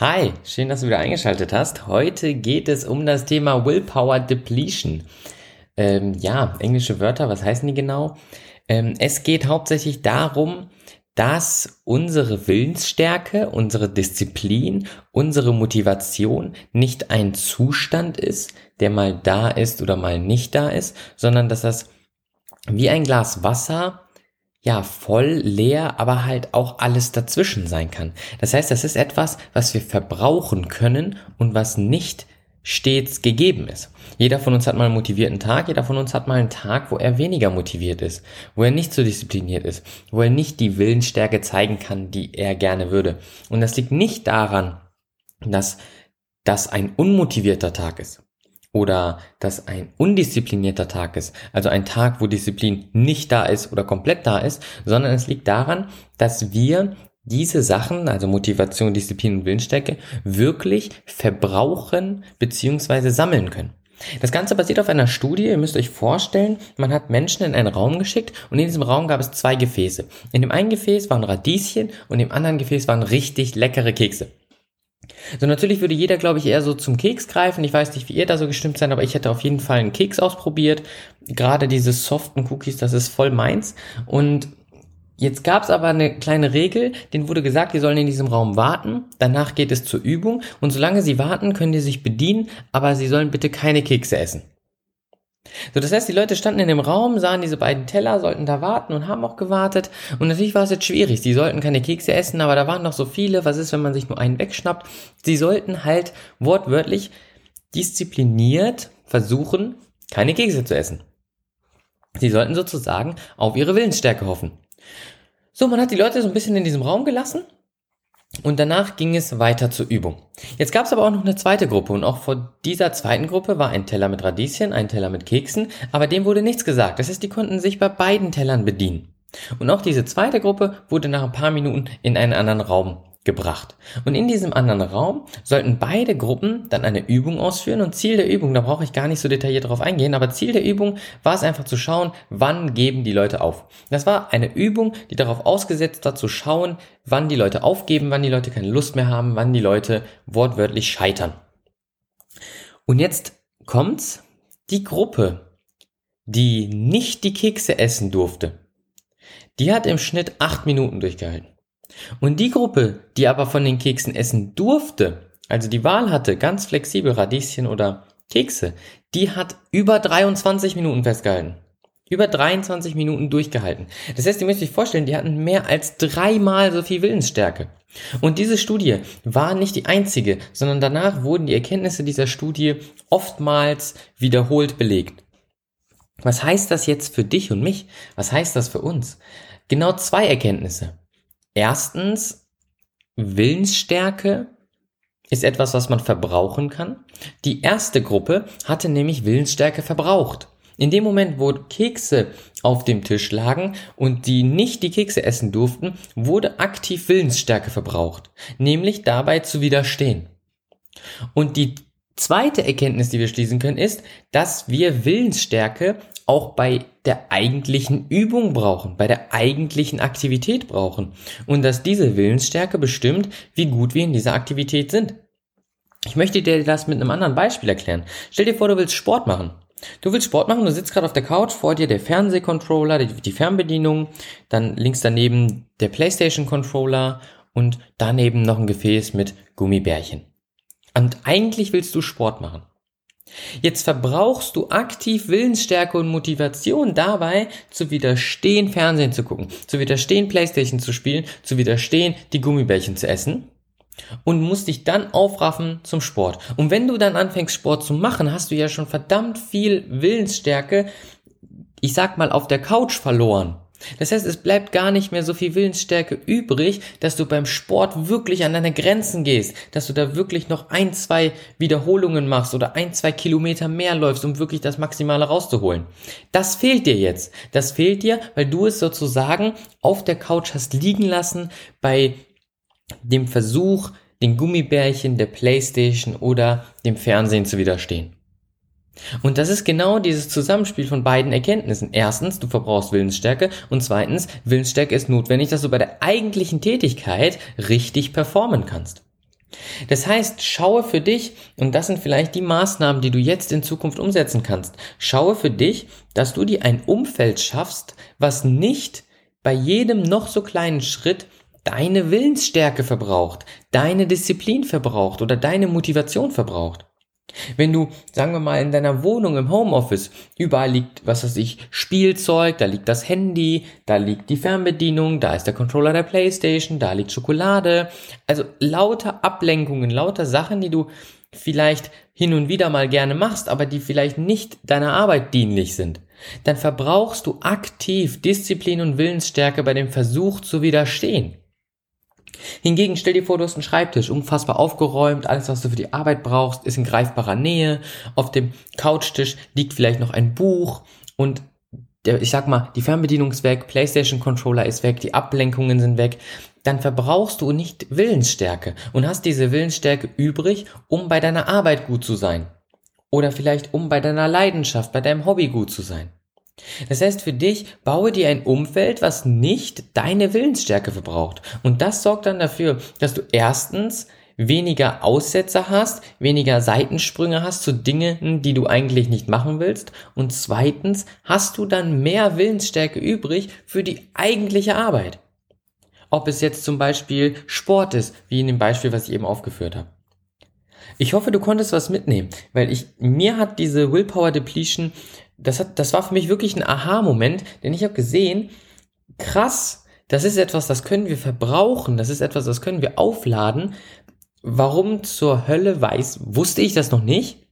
Hi, schön, dass du wieder eingeschaltet hast. Heute geht es um das Thema Willpower Depletion. Ähm, ja, englische Wörter, was heißen die genau? Ähm, es geht hauptsächlich darum, dass unsere Willensstärke, unsere Disziplin, unsere Motivation nicht ein Zustand ist, der mal da ist oder mal nicht da ist, sondern dass das wie ein Glas Wasser ja, voll, leer, aber halt auch alles dazwischen sein kann. Das heißt, das ist etwas, was wir verbrauchen können und was nicht stets gegeben ist. Jeder von uns hat mal einen motivierten Tag, jeder von uns hat mal einen Tag, wo er weniger motiviert ist, wo er nicht so diszipliniert ist, wo er nicht die Willensstärke zeigen kann, die er gerne würde. Und das liegt nicht daran, dass das ein unmotivierter Tag ist oder dass ein undisziplinierter Tag ist, also ein Tag, wo Disziplin nicht da ist oder komplett da ist, sondern es liegt daran, dass wir diese Sachen, also Motivation, Disziplin und Willensstärke, wirklich verbrauchen bzw. sammeln können. Das Ganze basiert auf einer Studie. Ihr müsst euch vorstellen, man hat Menschen in einen Raum geschickt und in diesem Raum gab es zwei Gefäße. In dem einen Gefäß waren Radieschen und im anderen Gefäß waren richtig leckere Kekse. So, natürlich würde jeder, glaube ich, eher so zum Keks greifen. Ich weiß nicht, wie ihr da so gestimmt seid, aber ich hätte auf jeden Fall einen Keks ausprobiert. Gerade diese soften Cookies, das ist voll meins. Und Jetzt gab es aber eine kleine Regel, denen wurde gesagt, die sollen in diesem Raum warten, danach geht es zur Übung und solange sie warten, können die sich bedienen, aber sie sollen bitte keine Kekse essen. So, das heißt, die Leute standen in dem Raum, sahen diese beiden Teller, sollten da warten und haben auch gewartet. Und natürlich war es jetzt schwierig. Sie sollten keine Kekse essen, aber da waren noch so viele. Was ist, wenn man sich nur einen wegschnappt? Sie sollten halt wortwörtlich diszipliniert versuchen, keine Kekse zu essen. Sie sollten sozusagen auf ihre Willensstärke hoffen. So, man hat die Leute so ein bisschen in diesem Raum gelassen und danach ging es weiter zur Übung. Jetzt gab es aber auch noch eine zweite Gruppe und auch vor dieser zweiten Gruppe war ein Teller mit Radieschen, ein Teller mit Keksen, aber dem wurde nichts gesagt. Das heißt, die konnten sich bei beiden Tellern bedienen. Und auch diese zweite Gruppe wurde nach ein paar Minuten in einen anderen Raum gebracht. Und in diesem anderen Raum sollten beide Gruppen dann eine Übung ausführen und Ziel der Übung, da brauche ich gar nicht so detailliert drauf eingehen, aber Ziel der Übung war es einfach zu schauen, wann geben die Leute auf. Das war eine Übung, die darauf ausgesetzt war zu schauen, wann die Leute aufgeben, wann die Leute keine Lust mehr haben, wann die Leute wortwörtlich scheitern. Und jetzt kommt's, die Gruppe, die nicht die Kekse essen durfte, die hat im Schnitt acht Minuten durchgehalten. Und die Gruppe, die aber von den Keksen essen durfte, also die Wahl hatte, ganz flexibel Radieschen oder Kekse, die hat über 23 Minuten festgehalten. Über 23 Minuten durchgehalten. Das heißt, ihr müsst euch vorstellen, die hatten mehr als dreimal so viel Willensstärke. Und diese Studie war nicht die einzige, sondern danach wurden die Erkenntnisse dieser Studie oftmals wiederholt belegt. Was heißt das jetzt für dich und mich? Was heißt das für uns? Genau zwei Erkenntnisse. Erstens, Willensstärke ist etwas, was man verbrauchen kann. Die erste Gruppe hatte nämlich Willensstärke verbraucht. In dem Moment, wo Kekse auf dem Tisch lagen und die nicht die Kekse essen durften, wurde aktiv Willensstärke verbraucht, nämlich dabei zu widerstehen. Und die zweite Erkenntnis, die wir schließen können, ist, dass wir Willensstärke auch bei der eigentlichen Übung brauchen, bei der eigentlichen Aktivität brauchen. Und dass diese Willensstärke bestimmt, wie gut wir in dieser Aktivität sind. Ich möchte dir das mit einem anderen Beispiel erklären. Stell dir vor, du willst Sport machen. Du willst Sport machen, du sitzt gerade auf der Couch, vor dir der Fernsehcontroller, die, die Fernbedienung, dann links daneben der PlayStation Controller und daneben noch ein Gefäß mit Gummibärchen. Und eigentlich willst du Sport machen. Jetzt verbrauchst du aktiv Willensstärke und Motivation dabei, zu widerstehen, Fernsehen zu gucken, zu widerstehen, Playstation zu spielen, zu widerstehen, die Gummibärchen zu essen. und musst dich dann aufraffen zum Sport. Und wenn du dann anfängst Sport zu machen, hast du ja schon verdammt viel Willensstärke, ich sag mal, auf der Couch verloren. Das heißt, es bleibt gar nicht mehr so viel Willensstärke übrig, dass du beim Sport wirklich an deine Grenzen gehst, dass du da wirklich noch ein, zwei Wiederholungen machst oder ein, zwei Kilometer mehr läufst, um wirklich das Maximale rauszuholen. Das fehlt dir jetzt. Das fehlt dir, weil du es sozusagen auf der Couch hast liegen lassen bei dem Versuch, den Gummibärchen der Playstation oder dem Fernsehen zu widerstehen. Und das ist genau dieses Zusammenspiel von beiden Erkenntnissen. Erstens, du verbrauchst Willensstärke und zweitens, Willensstärke ist notwendig, dass du bei der eigentlichen Tätigkeit richtig performen kannst. Das heißt, schaue für dich, und das sind vielleicht die Maßnahmen, die du jetzt in Zukunft umsetzen kannst, schaue für dich, dass du dir ein Umfeld schaffst, was nicht bei jedem noch so kleinen Schritt deine Willensstärke verbraucht, deine Disziplin verbraucht oder deine Motivation verbraucht. Wenn du, sagen wir mal, in deiner Wohnung im Homeoffice, überall liegt, was weiß ich, Spielzeug, da liegt das Handy, da liegt die Fernbedienung, da ist der Controller der Playstation, da liegt Schokolade, also lauter Ablenkungen, lauter Sachen, die du vielleicht hin und wieder mal gerne machst, aber die vielleicht nicht deiner Arbeit dienlich sind, dann verbrauchst du aktiv Disziplin und Willensstärke bei dem Versuch zu widerstehen. Hingegen stell dir vor, du hast einen Schreibtisch, unfassbar aufgeräumt, alles, was du für die Arbeit brauchst, ist in greifbarer Nähe. Auf dem Couchtisch liegt vielleicht noch ein Buch und der, ich sag mal, die Fernbedienung ist weg, PlayStation Controller ist weg, die Ablenkungen sind weg. Dann verbrauchst du nicht Willensstärke und hast diese Willensstärke übrig, um bei deiner Arbeit gut zu sein. Oder vielleicht um bei deiner Leidenschaft, bei deinem Hobby gut zu sein. Das heißt für dich, baue dir ein Umfeld, was nicht deine Willensstärke verbraucht. Und das sorgt dann dafür, dass du erstens weniger Aussetzer hast, weniger Seitensprünge hast zu Dingen, die du eigentlich nicht machen willst. Und zweitens hast du dann mehr Willensstärke übrig für die eigentliche Arbeit. Ob es jetzt zum Beispiel Sport ist, wie in dem Beispiel, was ich eben aufgeführt habe. Ich hoffe, du konntest was mitnehmen, weil ich, mir hat diese Willpower Depletion das, hat, das war für mich wirklich ein Aha-Moment, denn ich habe gesehen, krass, das ist etwas, das können wir verbrauchen, das ist etwas, das können wir aufladen. Warum zur Hölle weiß, wusste ich das noch nicht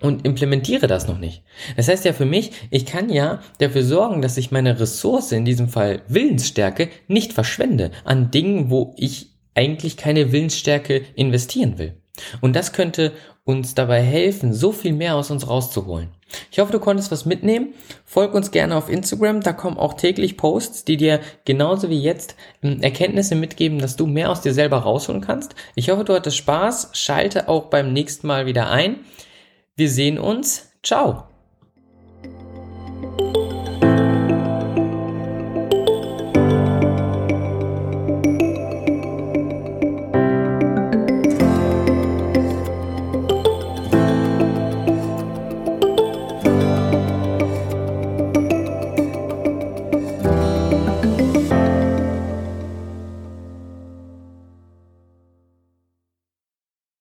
und implementiere das noch nicht. Das heißt ja für mich, ich kann ja dafür sorgen, dass ich meine Ressource, in diesem Fall Willensstärke, nicht verschwende an Dingen, wo ich eigentlich keine Willensstärke investieren will. Und das könnte uns dabei helfen, so viel mehr aus uns rauszuholen. Ich hoffe, du konntest was mitnehmen. Folg uns gerne auf Instagram, da kommen auch täglich Posts, die dir genauso wie jetzt ähm, Erkenntnisse mitgeben, dass du mehr aus dir selber rausholen kannst. Ich hoffe, du hattest Spaß. Schalte auch beim nächsten Mal wieder ein. Wir sehen uns. Ciao.